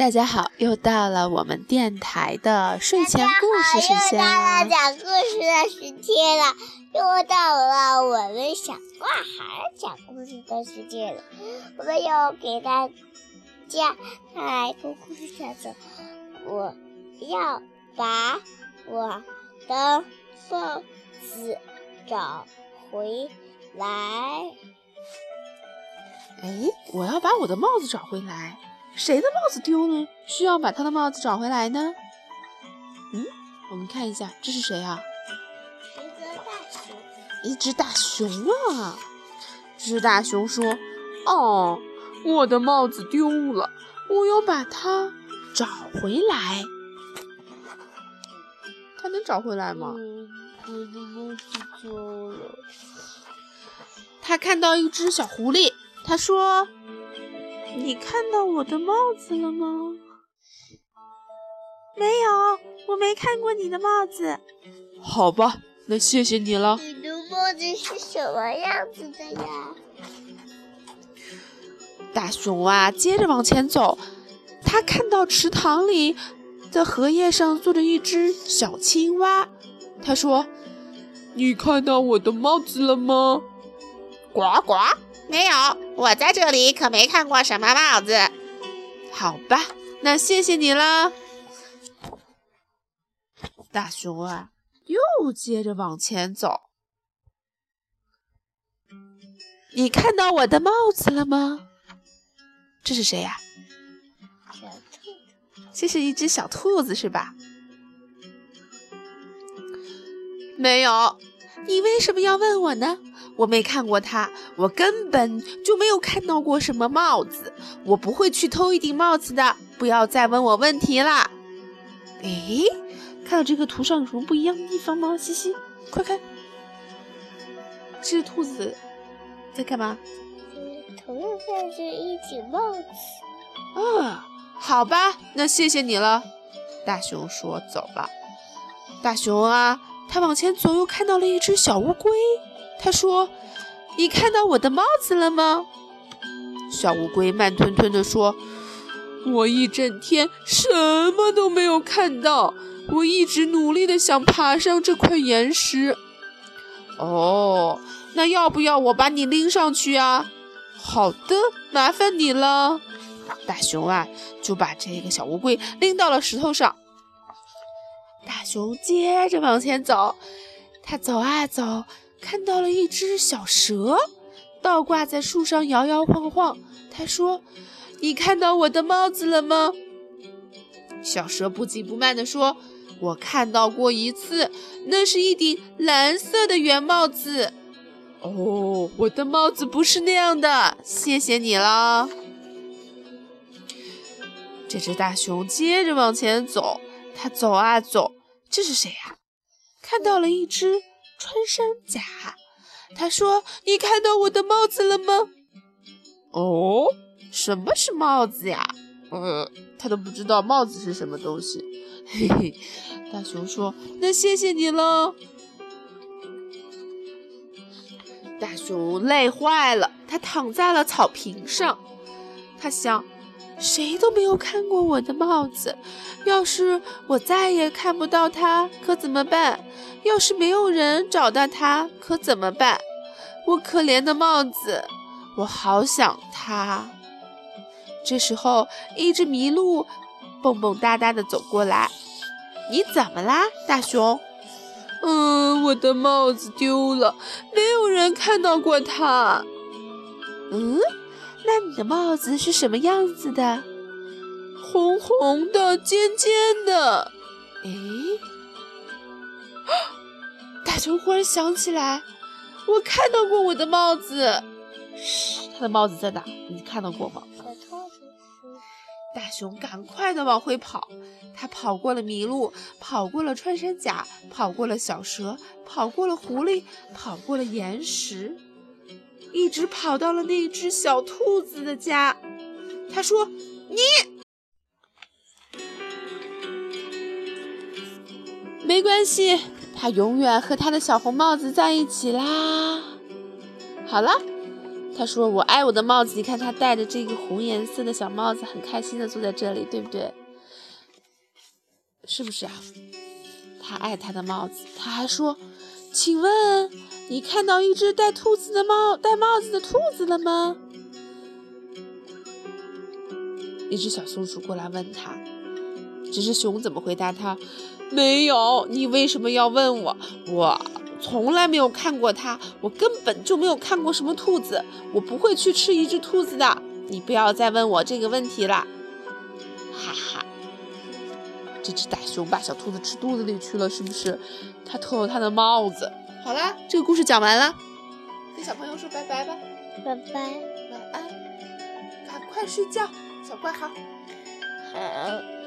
大家好，又到了我们电台的睡前故事时间又到了。讲故事的时间了，又到了我们小挂孩讲故事的时间了。我们要给大家带来一个故事，叫做“我要把我的帽子找回来哎，我要把我的帽子找回来。谁的帽子丢了？需要把他的帽子找回来呢？嗯，我们看一下，这是谁啊？”。一个大熊，一只大熊啊！这只大熊说：“哦，我的帽子丢了，我要把它找回来。它能找回来吗？嗯，我的帽子丢了。他看到一只小狐狸，他说：“你看到我的帽子了吗？”没有，我没看过你的帽子。好吧，那谢谢你了。你的帽子是什么样子的呀？大熊啊，接着往前走，他看到池塘里的荷叶上坐着一只小青蛙。他说：“你看到我的帽子了吗？”呱呱，没有，我在这里可没看过什么帽子。好吧，那谢谢你了。大熊啊，又接着往前走。你看到我的帽子了吗？这是谁呀、小兔，这是一只小兔子是吧？没有，你为什么要问我呢？我没看过它，我根本就没有看到过什么帽子，我不会去偷一顶帽子的。不要再问我问题啦！诶，看到这个图上有什么不一样的地方吗？西西，快看，这只兔子在干嘛？嗯，头上戴着一顶帽子。啊，好吧，那谢谢你了。大熊说：“走吧。”大熊啊，他往前走，又看到了一只小乌龟。他说：“你看到我的帽子了吗？”小乌龟慢吞吞地说：“我一整天什么都没有看到，我一直努力地想爬上这块岩石。”哦，那要不要我把你拎上去啊？好的，麻烦你了。大熊啊，就把这个小乌龟拎到了石头上。大熊接着往前走，他走啊走，看到了一只小蛇，倒挂在树上摇摇晃晃。他说：“你看到我的帽子了吗？”小蛇不紧不慢地说：“我看到过一次，那是一顶蓝色的圆帽子。”哦，我的帽子不是那样的，谢谢你了。这只大熊接着往前走，它走啊走，这是谁呀、看到了一只穿山甲，他说：“你看到我的帽子了吗？”哦，什么是帽子呀？呃，他都不知道帽子是什么东西。嘿嘿，大熊说：“那谢谢你了。”大熊累坏了，他躺在了草坪上。他想，谁都没有看过我的帽子，要是我再也看不到它，可怎么办？要是没有人找到它，可怎么办？我可怜的帽子，我好想它。这时候，一只麋鹿蹦蹦哒哒地走过来。你怎么啦，大熊？嗯，我的帽子丢了，没有人看到过它。嗯，那你的帽子是什么样子的？红红的，尖尖的。诶，大熊忽然想起来，我看到过我的帽子。嘘，他的帽子在哪？你看到过吗？大熊赶快的往回跑，他跑过了麋鹿，跑过了穿山甲，跑过了小蛇，跑过了狐狸，跑过了岩石，一直跑到了那只小兔子的家。他说：“你没关系，他永远和他的小红帽子在一起啦。”好了。他说：“我爱我的帽子，你看他戴着这个红颜色的小帽子，很开心的坐在这里，对不对？是不是啊？他爱他的帽子。他还说：‘请问你看到一只戴兔子的帽戴帽子的兔子了吗？’一只小松鼠过来问他，这只熊怎么回答他？没有。你为什么要问我？我。”从来没有看过它，我根本就没有看过什么兔子，我不会去吃一只兔子的。你不要再问我这个问题了，哈哈。这只大熊把小兔子吃肚子里去了，是不是？它偷了它的帽子。好啦，这个故事讲完了，跟小朋友说拜拜吧，拜拜，晚安，赶快睡觉，小怪好。好。